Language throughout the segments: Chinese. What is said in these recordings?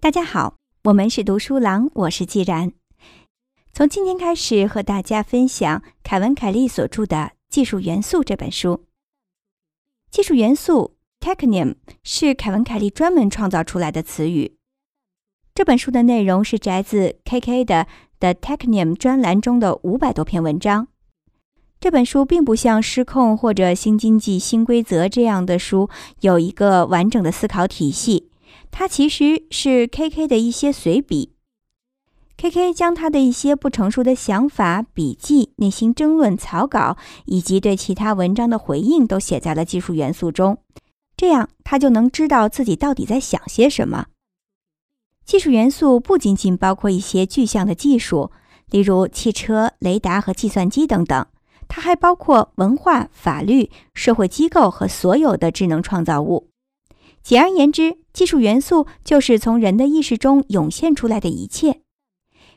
大家好，我们是读书郎，我是既然。从今天开始，和大家分享凯文·凯利所著的《技术元素》这本书。技术元素 （technium） 是凯文·凯利专门创造出来的词语。这本书的内容是摘自 KK 的《The Technium》专栏中的五百多篇文章。这本书并不像《失控》或者《新经济新规则》这样的书有一个完整的思考体系，它其实是 KK 的一些随笔。KK 将他的一些不成熟的想法、笔记、内心争论、草稿以及对其他文章的回应都写在了技术元素中，这样他就能知道自己到底在想些什么。技术元素不仅仅包括一些具象的技术，例如汽车、雷达和计算机等等。它还包括文化、法律、社会机构和所有的智能创造物。简而言之，技术元素就是从人的意识中涌现出来的一切。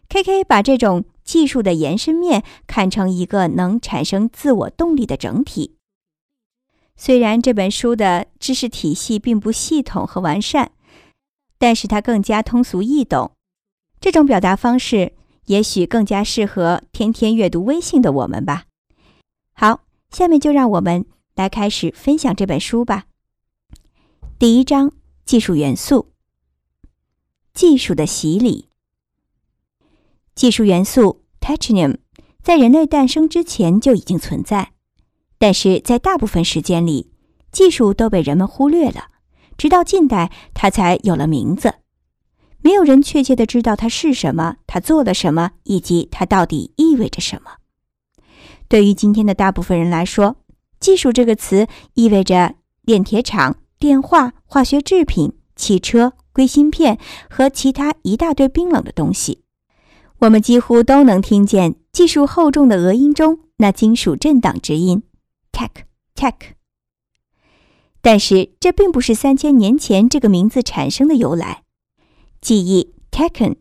K.K. 把这种技术的延伸面看成一个能产生自我动力的整体。虽然这本书的知识体系并不系统和完善，但是它更加通俗易懂。这种表达方式也许更加适合天天阅读微信的我们吧。好，下面就让我们来开始分享这本书吧。第一章：技术元素。技术的洗礼。技术元素 （technium） 在人类诞生之前就已经存在，但是在大部分时间里，技术都被人们忽略了，直到近代它才有了名字。没有人确切的知道它是什么，它做了什么，以及它到底意味着什么。对于今天的大部分人来说，“技术”这个词意味着炼铁厂、电话、化学制品、汽车、硅芯片和其他一大堆冰冷的东西。我们几乎都能听见技术厚重的俄音中那金属震荡之音，tech tech。但是这并不是三千年前这个名字产生的由来。记忆 techn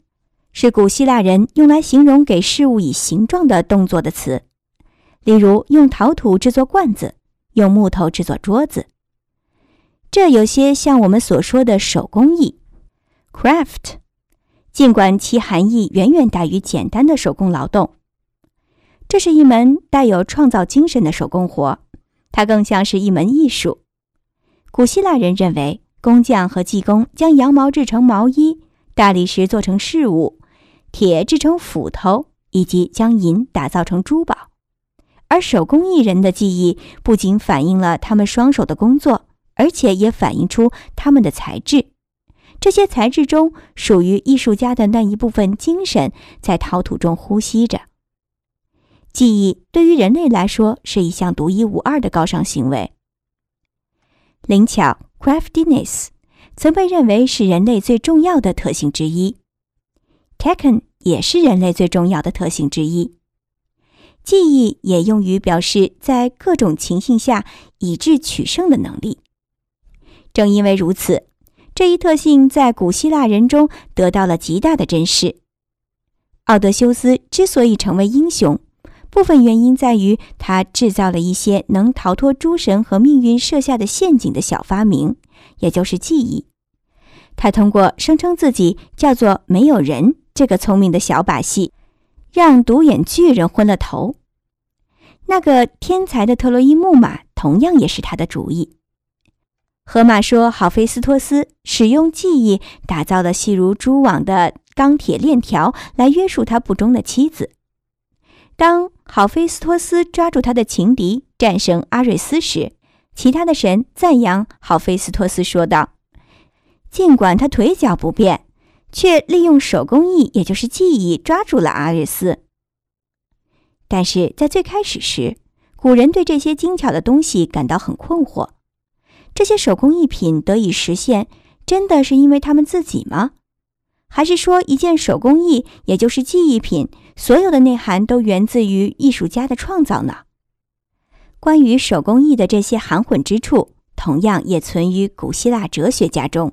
是古希腊人用来形容给事物以形状的动作的词。例如，用陶土制作罐子，用木头制作桌子。这有些像我们所说的手工艺 （craft），尽管其含义远远大于简单的手工劳动。这是一门带有创造精神的手工活，它更像是一门艺术。古希腊人认为，工匠和技工将羊毛制成毛衣，大理石做成饰物，铁制成斧头，以及将银打造成珠宝。而手工艺人的技艺不仅反映了他们双手的工作，而且也反映出他们的才智。这些材质中属于艺术家的那一部分精神，在陶土中呼吸着。技艺对于人类来说是一项独一无二的高尚行为。灵巧 （craftiness） 曾被认为是人类最重要的特性之一。t e k e n 也是人类最重要的特性之一。记忆也用于表示在各种情形下以智取胜的能力。正因为如此，这一特性在古希腊人中得到了极大的珍视。奥德修斯之所以成为英雄，部分原因在于他制造了一些能逃脱诸神和命运设下的陷阱的小发明，也就是记忆。他通过声称自己叫做“没有人”这个聪明的小把戏。让独眼巨人昏了头。那个天才的特洛伊木马同样也是他的主意。河马说，好菲斯托斯使用记忆打造了细如蛛网的钢铁链条来约束他不忠的妻子。当好菲斯托斯抓住他的情敌，战胜阿瑞斯时，其他的神赞扬好菲斯托斯说道：“尽管他腿脚不便。”却利用手工艺，也就是技艺，抓住了阿瑞斯。但是在最开始时，古人对这些精巧的东西感到很困惑：这些手工艺品得以实现，真的是因为他们自己吗？还是说，一件手工艺，也就是记忆品，所有的内涵都源自于艺术家的创造呢？关于手工艺的这些含混之处，同样也存于古希腊哲学家中。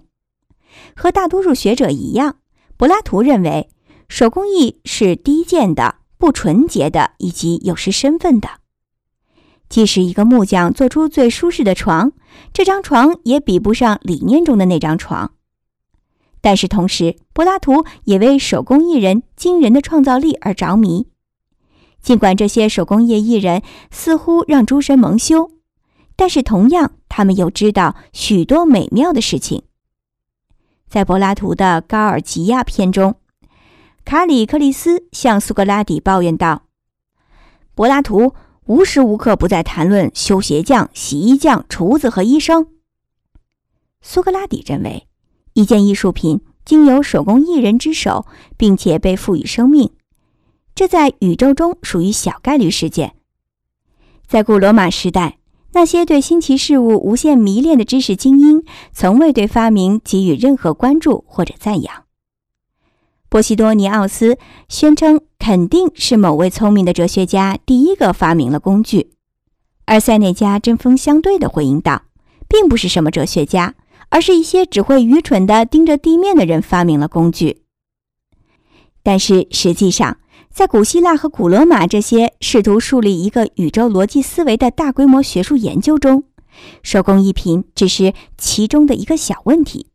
和大多数学者一样，柏拉图认为手工艺是低贱的、不纯洁的以及有失身份的。即使一个木匠做出最舒适的床，这张床也比不上理念中的那张床。但是同时，柏拉图也为手工艺人惊人的创造力而着迷。尽管这些手工业艺人似乎让诸神蒙羞，但是同样，他们又知道许多美妙的事情。在柏拉图的《高尔吉亚》篇中，卡里克利斯向苏格拉底抱怨道：“柏拉图无时无刻不在谈论修鞋匠、洗衣匠、厨子和医生。”苏格拉底认为。一件艺术品经由手工艺人之手，并且被赋予生命，这在宇宙中属于小概率事件。在古罗马时代，那些对新奇事物无限迷恋的知识精英，从未对发明给予任何关注或者赞扬。波西多尼奥斯宣称，肯定是某位聪明的哲学家第一个发明了工具，而塞内加针锋相对的回应道，并不是什么哲学家。而是一些只会愚蠢的盯着地面的人发明了工具。但是实际上，在古希腊和古罗马这些试图树立一个宇宙逻辑思维的大规模学术研究中，手工艺品只是其中的一个小问题。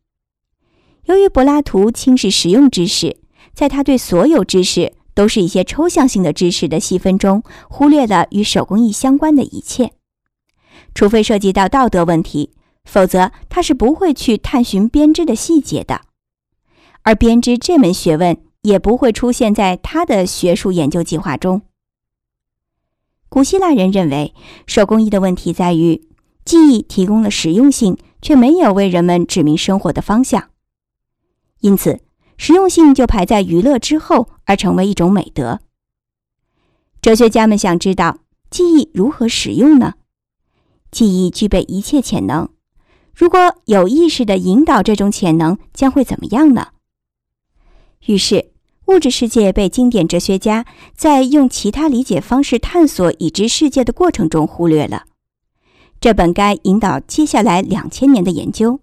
由于柏拉图轻视实用知识，在他对所有知识都是一些抽象性的知识的细分中，忽略了与手工艺相关的一切，除非涉及到道德问题。否则，他是不会去探寻编织的细节的，而编织这门学问也不会出现在他的学术研究计划中。古希腊人认为，手工艺的问题在于，技艺提供了实用性，却没有为人们指明生活的方向，因此，实用性就排在娱乐之后，而成为一种美德。哲学家们想知道，记忆如何使用呢？记忆具备一切潜能。如果有意识地引导这种潜能，将会怎么样呢？于是，物质世界被经典哲学家在用其他理解方式探索已知世界的过程中忽略了。这本该引导接下来两千年的研究。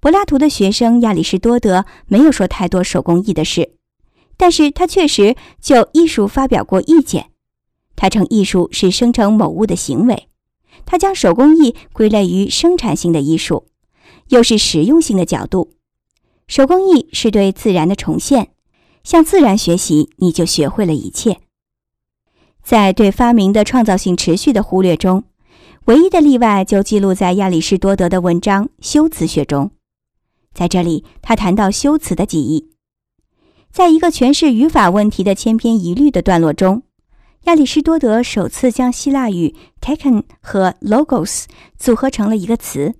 柏拉图的学生亚里士多德没有说太多手工艺的事，但是他确实就艺术发表过意见。他称艺术是生成某物的行为。他将手工艺归类于生产性的艺术，又是实用性的角度。手工艺是对自然的重现，向自然学习，你就学会了一切。在对发明的创造性持续的忽略中，唯一的例外就记录在亚里士多德的文章《修辞学》中。在这里，他谈到修辞的记忆，在一个诠释语法问题的千篇一律的段落中。亚里士多德首次将希腊语 “taken” 和 “logos” 组合成了一个词，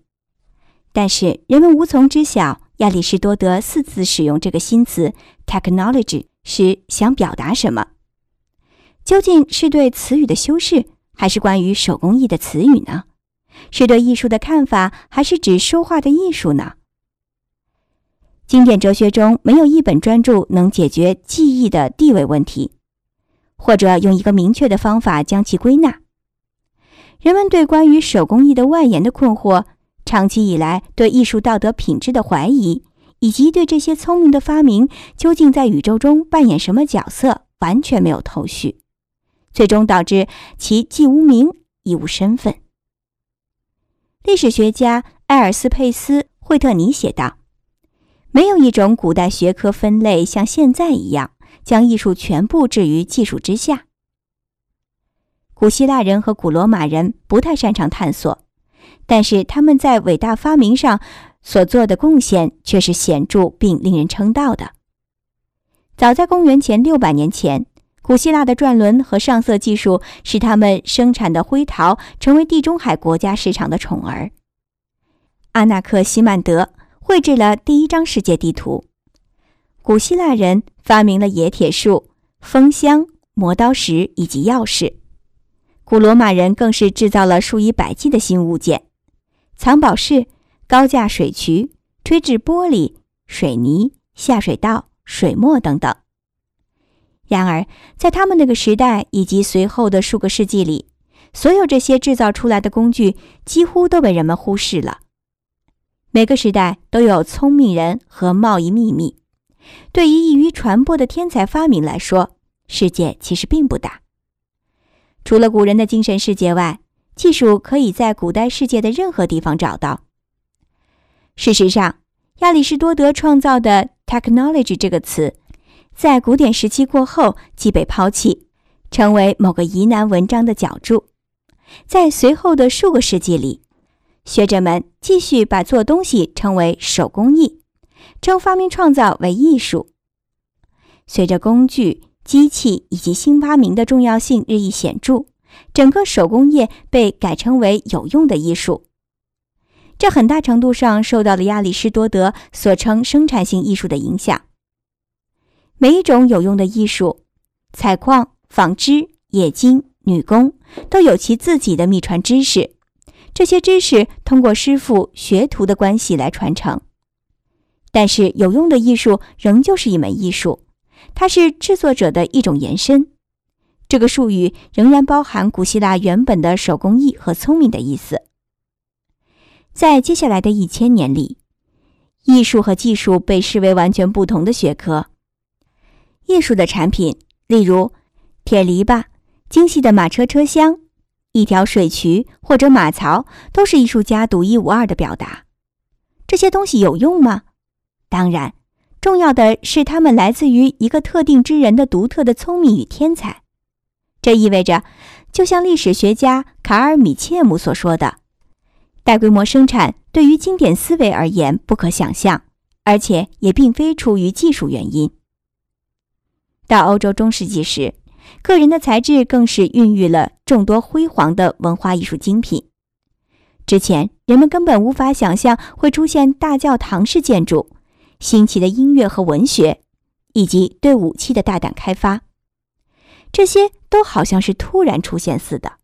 但是人们无从知晓亚里士多德四次使用这个新词 “technology” 时想表达什么。究竟是对词语的修饰，还是关于手工艺的词语呢？是对艺术的看法，还是指说话的艺术呢？经典哲学中没有一本专著能解决记忆的地位问题。或者用一个明确的方法将其归纳。人们对关于手工艺的外延的困惑，长期以来对艺术道德品质的怀疑，以及对这些聪明的发明究竟在宇宙中扮演什么角色，完全没有头绪，最终导致其既无名亦无身份。历史学家埃尔斯佩斯·惠特尼写道：“没有一种古代学科分类像现在一样。”将艺术全部置于技术之下。古希腊人和古罗马人不太擅长探索，但是他们在伟大发明上所做的贡献却是显著并令人称道的。早在公元前六百年前，古希腊的转轮和上色技术使他们生产的灰陶成为地中海国家市场的宠儿。阿纳克西曼德绘制了第一张世界地图。古希腊人发明了冶铁术、风箱、磨刀石以及钥匙。古罗马人更是制造了数以百计的新物件：藏宝室、高架水渠、吹制玻璃、水泥、下水道、水墨等等。然而，在他们那个时代以及随后的数个世纪里，所有这些制造出来的工具几乎都被人们忽视了。每个时代都有聪明人和贸易秘密。对于易于传播的天才发明来说，世界其实并不大。除了古人的精神世界外，技术可以在古代世界的任何地方找到。事实上，亚里士多德创造的 “technology” 这个词，在古典时期过后即被抛弃，成为某个疑难文章的脚注。在随后的数个世纪里，学者们继续把做东西称为手工艺，称发明创造为艺术。随着工具、机器以及新发明的重要性日益显著，整个手工业被改称为有用的艺术。这很大程度上受到了亚里士多德所称生产性艺术的影响。每一种有用的艺术，采矿、纺织、冶金、女工，都有其自己的秘传知识。这些知识通过师傅学徒的关系来传承。但是，有用的艺术仍旧是一门艺术，它是制作者的一种延伸。这个术语仍然包含古希腊原本的手工艺和聪明的意思。在接下来的一千年里，艺术和技术被视为完全不同的学科。艺术的产品，例如铁篱笆、精细的马车车厢、一条水渠或者马槽，都是艺术家独一无二的表达。这些东西有用吗？当然，重要的是它们来自于一个特定之人的独特的聪明与天才。这意味着，就像历史学家卡尔·米切姆所说的。大规模生产对于经典思维而言不可想象，而且也并非出于技术原因。到欧洲中世纪时，个人的才智更是孕育了众多辉煌的文化艺术精品。之前人们根本无法想象会出现大教堂式建筑、新奇的音乐和文学，以及对武器的大胆开发，这些都好像是突然出现似的。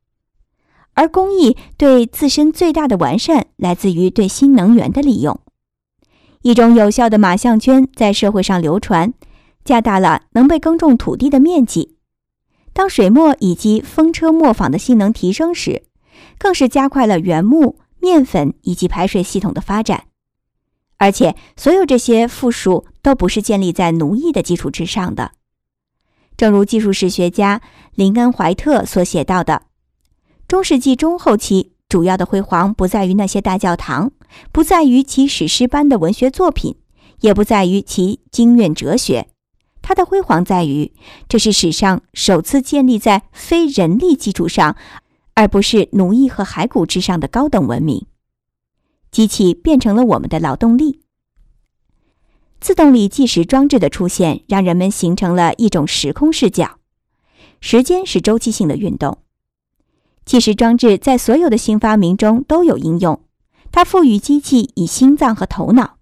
而工艺对自身最大的完善来自于对新能源的利用。一种有效的马项圈在社会上流传，加大了能被耕种土地的面积。当水磨以及风车磨坊的性能提升时，更是加快了原木、面粉以及排水系统的发展。而且，所有这些附属都不是建立在奴役的基础之上的。正如技术史学家林恩·怀特所写到的。中世纪中后期主要的辉煌不在于那些大教堂，不在于其史诗般的文学作品，也不在于其经院哲学。它的辉煌在于，这是史上首次建立在非人力基础上，而不是奴役和骸骨之上的高等文明。机器变成了我们的劳动力。自动力计时装置的出现，让人们形成了一种时空视角。时间是周期性的运动。计时装置在所有的新发明中都有应用，它赋予机器以心脏和头脑。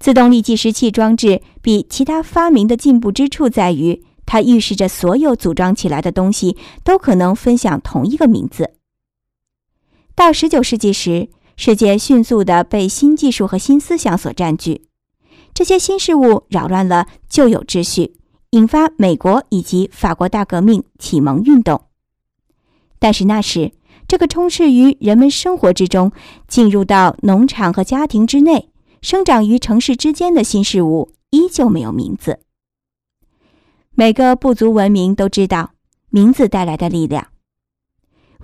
自动力计时器装置比其他发明的进步之处在于，它预示着所有组装起来的东西都可能分享同一个名字。到19世纪时，世界迅速地被新技术和新思想所占据，这些新事物扰乱了旧有秩序，引发美国以及法国大革命、启蒙运动。但是那时，这个充斥于人们生活之中、进入到农场和家庭之内、生长于城市之间的新事物，依旧没有名字。每个部族文明都知道名字带来的力量，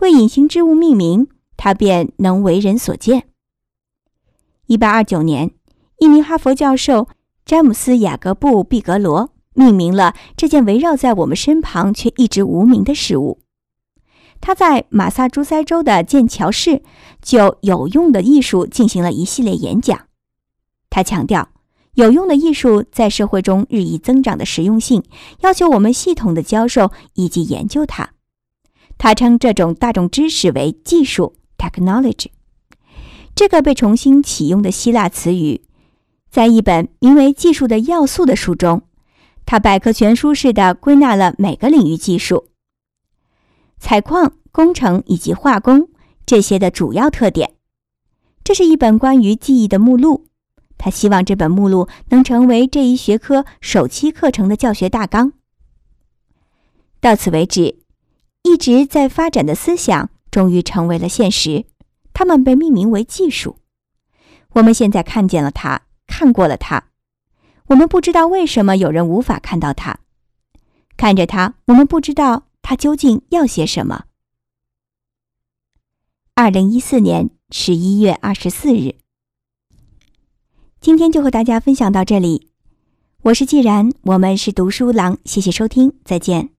为隐形之物命名，它便能为人所见。一八二九年，一名哈佛教授詹姆斯·雅各布·毕格罗命名了这件围绕在我们身旁却一直无名的事物。他在马萨诸塞州的剑桥市就有用的艺术进行了一系列演讲。他强调，有用的艺术在社会中日益增长的实用性，要求我们系统的教授以及研究它。他称这种大众知识为技术 （technology）。这个被重新启用的希腊词语，在一本名为《技术的要素》的书中，他百科全书式的归纳了每个领域技术。采矿、工程以及化工这些的主要特点。这是一本关于记忆的目录。他希望这本目录能成为这一学科首期课程的教学大纲。到此为止，一直在发展的思想终于成为了现实。它们被命名为技术。我们现在看见了它，看过了它。我们不知道为什么有人无法看到它。看着它，我们不知道。他究竟要些什么。二零一四年十一月二十四日，今天就和大家分享到这里。我是既然，我们是读书郎，谢谢收听，再见。